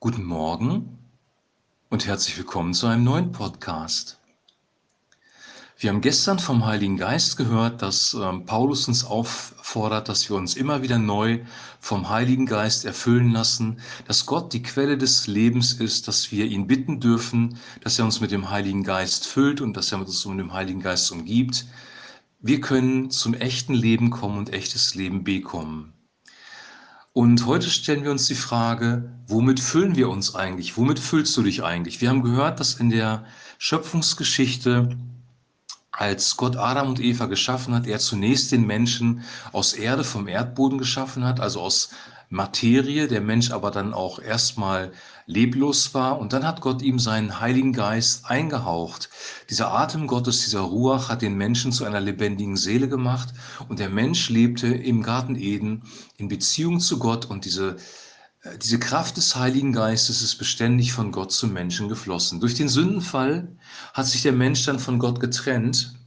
Guten Morgen und herzlich willkommen zu einem neuen Podcast. Wir haben gestern vom Heiligen Geist gehört, dass äh, Paulus uns auffordert, dass wir uns immer wieder neu vom Heiligen Geist erfüllen lassen, dass Gott die Quelle des Lebens ist, dass wir ihn bitten dürfen, dass er uns mit dem Heiligen Geist füllt und dass er uns mit dem Heiligen Geist umgibt. Wir können zum echten Leben kommen und echtes Leben bekommen. Und heute stellen wir uns die Frage, womit füllen wir uns eigentlich? Womit füllst du dich eigentlich? Wir haben gehört, dass in der Schöpfungsgeschichte, als Gott Adam und Eva geschaffen hat, er zunächst den Menschen aus Erde vom Erdboden geschaffen hat, also aus Materie, der Mensch aber dann auch erstmal leblos war. Und dann hat Gott ihm seinen Heiligen Geist eingehaucht. Dieser Atem Gottes, dieser Ruach hat den Menschen zu einer lebendigen Seele gemacht. Und der Mensch lebte im Garten Eden in Beziehung zu Gott. Und diese, äh, diese Kraft des Heiligen Geistes ist beständig von Gott zum Menschen geflossen. Durch den Sündenfall hat sich der Mensch dann von Gott getrennt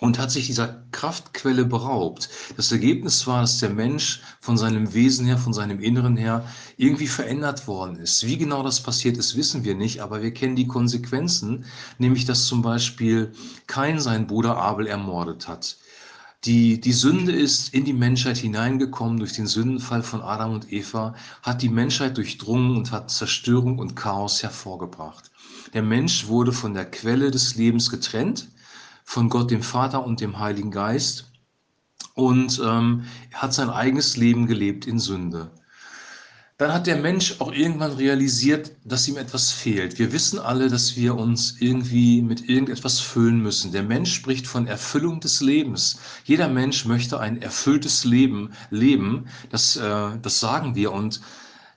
und hat sich dieser Kraftquelle beraubt. Das Ergebnis war, dass der Mensch von seinem Wesen her, von seinem Inneren her irgendwie verändert worden ist. Wie genau das passiert ist, wissen wir nicht, aber wir kennen die Konsequenzen, nämlich dass zum Beispiel Kain seinen Bruder Abel ermordet hat. Die, die Sünde ist in die Menschheit hineingekommen durch den Sündenfall von Adam und Eva, hat die Menschheit durchdrungen und hat Zerstörung und Chaos hervorgebracht. Der Mensch wurde von der Quelle des Lebens getrennt von Gott, dem Vater und dem Heiligen Geist. Und ähm, hat sein eigenes Leben gelebt in Sünde. Dann hat der Mensch auch irgendwann realisiert, dass ihm etwas fehlt. Wir wissen alle, dass wir uns irgendwie mit irgendetwas füllen müssen. Der Mensch spricht von Erfüllung des Lebens. Jeder Mensch möchte ein erfülltes Leben leben. Das, äh, das sagen wir. Und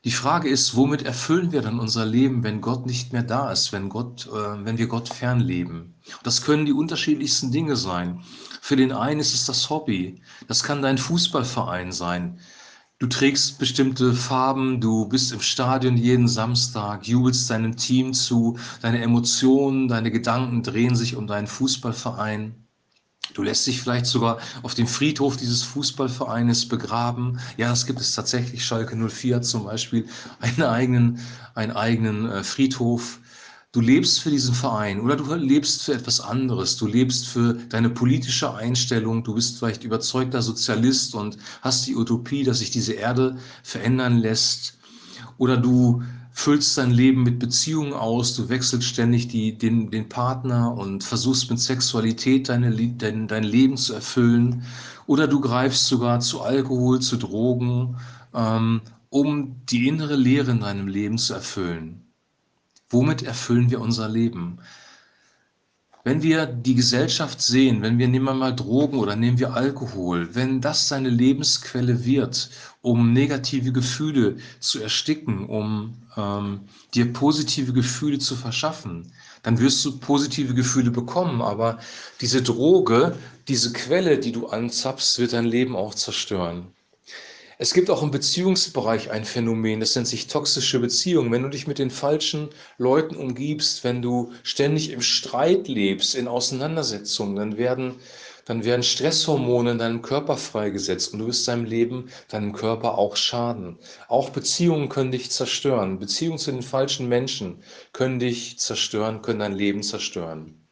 die Frage ist, womit erfüllen wir dann unser Leben, wenn Gott nicht mehr da ist, wenn, Gott, äh, wenn wir Gott fernleben? Das können die unterschiedlichsten Dinge sein. Für den einen ist es das Hobby. Das kann dein Fußballverein sein. Du trägst bestimmte Farben, du bist im Stadion jeden Samstag, jubelst deinem Team zu, deine Emotionen, deine Gedanken drehen sich um deinen Fußballverein. Du lässt dich vielleicht sogar auf dem Friedhof dieses Fußballvereines begraben. Ja, das gibt es tatsächlich. Schalke 04 zum Beispiel einen eigenen, einen eigenen äh, Friedhof. Du lebst für diesen Verein oder du lebst für etwas anderes. Du lebst für deine politische Einstellung. Du bist vielleicht überzeugter Sozialist und hast die Utopie, dass sich diese Erde verändern lässt. Oder du füllst dein Leben mit Beziehungen aus, du wechselst ständig die, den, den Partner und versuchst mit Sexualität deine, dein, dein Leben zu erfüllen. Oder du greifst sogar zu Alkohol, zu Drogen, ähm, um die innere Leere in deinem Leben zu erfüllen. Womit erfüllen wir unser Leben? Wenn wir die Gesellschaft sehen, wenn wir nehmen wir mal Drogen oder nehmen wir Alkohol, wenn das seine Lebensquelle wird, um negative Gefühle zu ersticken, um ähm, dir positive Gefühle zu verschaffen, dann wirst du positive Gefühle bekommen. Aber diese Droge, diese Quelle, die du anzapfst, wird dein Leben auch zerstören. Es gibt auch im Beziehungsbereich ein Phänomen, das nennt sich toxische Beziehung. Wenn du dich mit den falschen Leuten umgibst, wenn du ständig im Streit lebst, in Auseinandersetzungen, dann werden, dann werden Stresshormone in deinem Körper freigesetzt und du wirst deinem Leben, deinem Körper auch schaden. Auch Beziehungen können dich zerstören. Beziehungen zu den falschen Menschen können dich zerstören, können dein Leben zerstören.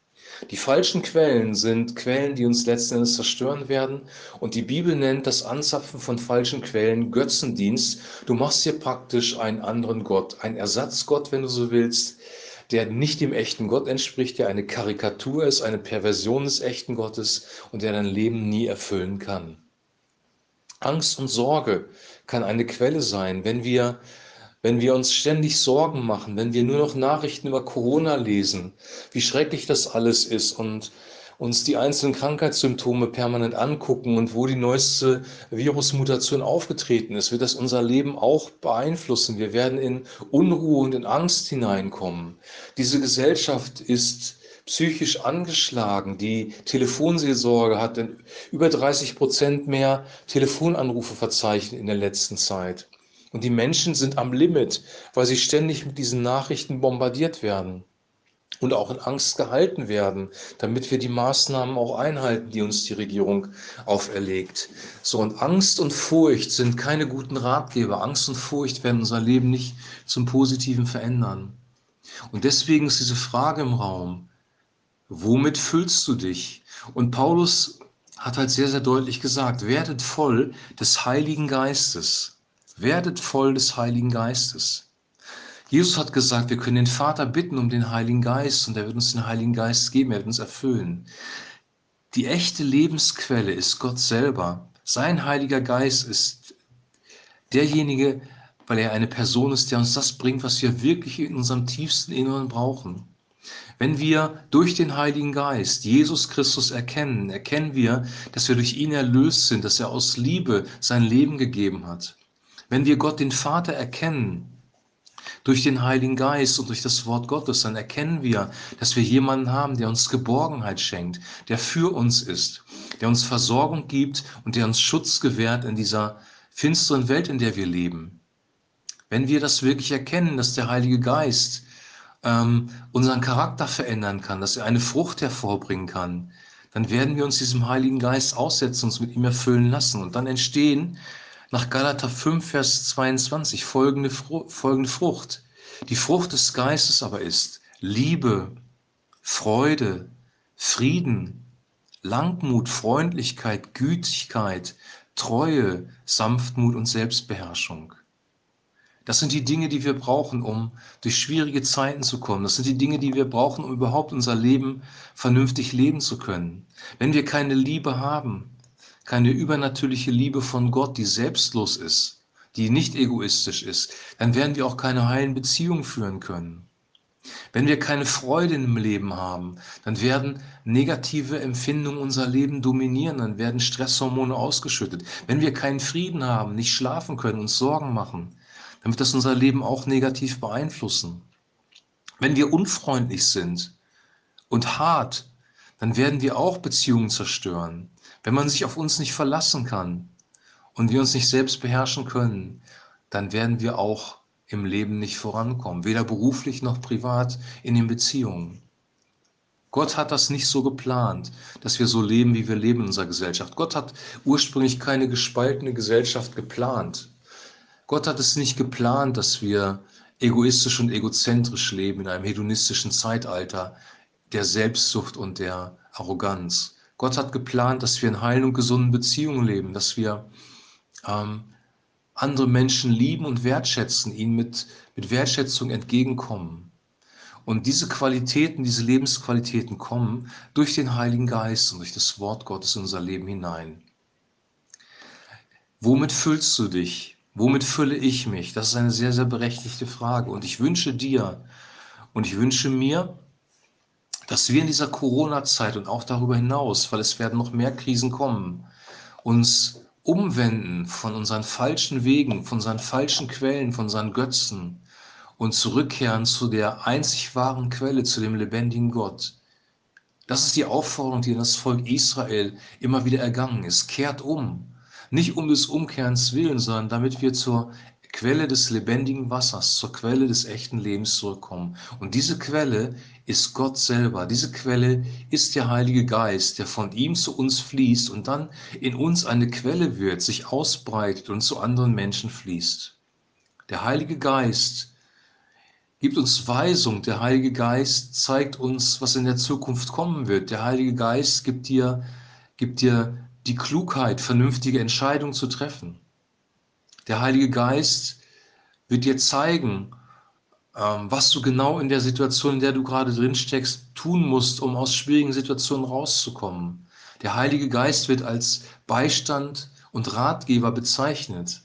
Die falschen Quellen sind Quellen, die uns letzten Endes zerstören werden. Und die Bibel nennt das Anzapfen von falschen Quellen Götzendienst. Du machst hier praktisch einen anderen Gott, einen Ersatzgott, wenn du so willst, der nicht dem echten Gott entspricht, der eine Karikatur ist, eine Perversion des echten Gottes und der dein Leben nie erfüllen kann. Angst und Sorge kann eine Quelle sein, wenn wir wenn wir uns ständig Sorgen machen, wenn wir nur noch Nachrichten über Corona lesen, wie schrecklich das alles ist und uns die einzelnen Krankheitssymptome permanent angucken und wo die neueste Virusmutation aufgetreten ist, wird das unser Leben auch beeinflussen. Wir werden in Unruhe und in Angst hineinkommen. Diese Gesellschaft ist psychisch angeschlagen. Die Telefonseelsorge hat über 30 Prozent mehr Telefonanrufe verzeichnet in der letzten Zeit. Und die Menschen sind am Limit, weil sie ständig mit diesen Nachrichten bombardiert werden. und auch in Angst gehalten werden, damit wir die Maßnahmen auch einhalten, die uns die Regierung auferlegt. So, und Angst und Furcht sind keine guten Ratgeber. Angst und Furcht werden unser Leben nicht zum Positiven verändern. Und deswegen ist diese Frage im Raum, womit füllst du dich? Und Paulus hat halt sehr, sehr deutlich gesagt, werdet voll des Heiligen Geistes. Werdet voll des Heiligen Geistes. Jesus hat gesagt, wir können den Vater bitten um den Heiligen Geist und er wird uns den Heiligen Geist geben, er wird uns erfüllen. Die echte Lebensquelle ist Gott selber. Sein Heiliger Geist ist derjenige, weil er eine Person ist, der uns das bringt, was wir wirklich in unserem tiefsten Inneren brauchen. Wenn wir durch den Heiligen Geist Jesus Christus erkennen, erkennen wir, dass wir durch ihn erlöst sind, dass er aus Liebe sein Leben gegeben hat. Wenn wir Gott den Vater erkennen, durch den Heiligen Geist und durch das Wort Gottes, dann erkennen wir, dass wir jemanden haben, der uns Geborgenheit schenkt, der für uns ist, der uns Versorgung gibt und der uns Schutz gewährt in dieser finsteren Welt, in der wir leben. Wenn wir das wirklich erkennen, dass der Heilige Geist ähm, unseren Charakter verändern kann, dass er eine Frucht hervorbringen kann, dann werden wir uns diesem Heiligen Geist aussetzen, uns mit ihm erfüllen lassen. Und dann entstehen nach Galater 5, Vers 22 folgende, folgende Frucht. Die Frucht des Geistes aber ist Liebe, Freude, Frieden, Langmut, Freundlichkeit, Gütigkeit, Treue, Sanftmut und Selbstbeherrschung. Das sind die Dinge, die wir brauchen, um durch schwierige Zeiten zu kommen. Das sind die Dinge, die wir brauchen, um überhaupt unser Leben vernünftig leben zu können. Wenn wir keine Liebe haben, keine übernatürliche Liebe von Gott, die selbstlos ist, die nicht egoistisch ist, dann werden wir auch keine heilen Beziehungen führen können. Wenn wir keine Freude im Leben haben, dann werden negative Empfindungen unser Leben dominieren, dann werden Stresshormone ausgeschüttet. Wenn wir keinen Frieden haben, nicht schlafen können, uns Sorgen machen, dann wird das unser Leben auch negativ beeinflussen. Wenn wir unfreundlich sind und hart, dann werden wir auch Beziehungen zerstören. Wenn man sich auf uns nicht verlassen kann und wir uns nicht selbst beherrschen können, dann werden wir auch im Leben nicht vorankommen, weder beruflich noch privat in den Beziehungen. Gott hat das nicht so geplant, dass wir so leben, wie wir leben in unserer Gesellschaft. Gott hat ursprünglich keine gespaltene Gesellschaft geplant. Gott hat es nicht geplant, dass wir egoistisch und egozentrisch leben in einem hedonistischen Zeitalter der Selbstsucht und der Arroganz. Gott hat geplant, dass wir in heilen und gesunden Beziehungen leben, dass wir ähm, andere Menschen lieben und wertschätzen, ihnen mit, mit Wertschätzung entgegenkommen. Und diese Qualitäten, diese Lebensqualitäten kommen durch den Heiligen Geist und durch das Wort Gottes in unser Leben hinein. Womit füllst du dich? Womit fülle ich mich? Das ist eine sehr, sehr berechtigte Frage. Und ich wünsche dir und ich wünsche mir, dass wir in dieser Corona-Zeit und auch darüber hinaus, weil es werden noch mehr Krisen kommen, uns umwenden von unseren falschen Wegen, von unseren falschen Quellen, von unseren Götzen und zurückkehren zu der einzig wahren Quelle, zu dem lebendigen Gott. Das ist die Aufforderung, die in das Volk Israel immer wieder ergangen ist. Kehrt um. Nicht um des Umkehrens willen, sondern damit wir zur Quelle des lebendigen Wassers, zur Quelle des echten Lebens zurückkommen. Und diese Quelle ist Gott selber. Diese Quelle ist der Heilige Geist, der von ihm zu uns fließt und dann in uns eine Quelle wird, sich ausbreitet und zu anderen Menschen fließt. Der Heilige Geist gibt uns Weisung. Der Heilige Geist zeigt uns, was in der Zukunft kommen wird. Der Heilige Geist gibt dir, gibt dir die Klugheit, vernünftige Entscheidungen zu treffen. Der Heilige Geist wird dir zeigen, ähm, was du genau in der Situation, in der du gerade drin steckst, tun musst, um aus schwierigen Situationen rauszukommen. Der Heilige Geist wird als Beistand und Ratgeber bezeichnet.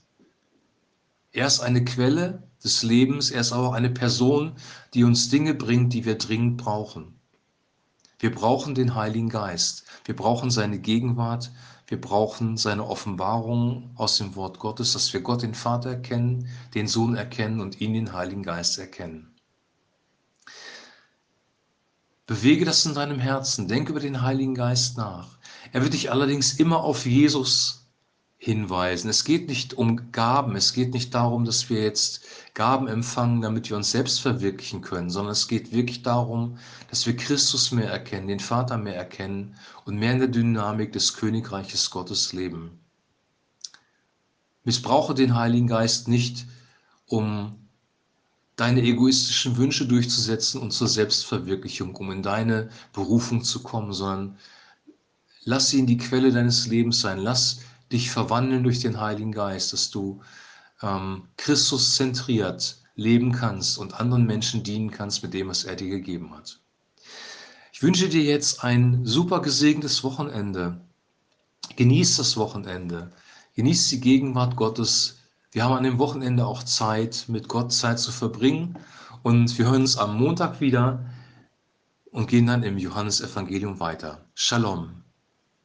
Er ist eine Quelle des Lebens, er ist aber auch eine Person, die uns Dinge bringt, die wir dringend brauchen. Wir brauchen den Heiligen Geist. Wir brauchen seine Gegenwart. Wir brauchen seine Offenbarung aus dem Wort Gottes, dass wir Gott den Vater erkennen, den Sohn erkennen und ihn den Heiligen Geist erkennen. Bewege das in deinem Herzen. Denk über den Heiligen Geist nach. Er wird dich allerdings immer auf Jesus hinweisen. Es geht nicht um Gaben, es geht nicht darum, dass wir jetzt Gaben empfangen, damit wir uns selbst verwirklichen können, sondern es geht wirklich darum, dass wir Christus mehr erkennen, den Vater mehr erkennen und mehr in der Dynamik des Königreiches Gottes leben. Missbrauche den Heiligen Geist nicht, um deine egoistischen Wünsche durchzusetzen und zur Selbstverwirklichung, um in deine Berufung zu kommen, sondern lass ihn die Quelle deines Lebens sein. Lass dich verwandeln durch den Heiligen Geist, dass du ähm, Christus zentriert leben kannst und anderen Menschen dienen kannst mit dem, was er dir gegeben hat. Ich wünsche dir jetzt ein super gesegnetes Wochenende. Genieß das Wochenende. Genieß die Gegenwart Gottes. Wir haben an dem Wochenende auch Zeit, mit Gott Zeit zu verbringen. Und wir hören uns am Montag wieder und gehen dann im Johannesevangelium weiter. Shalom.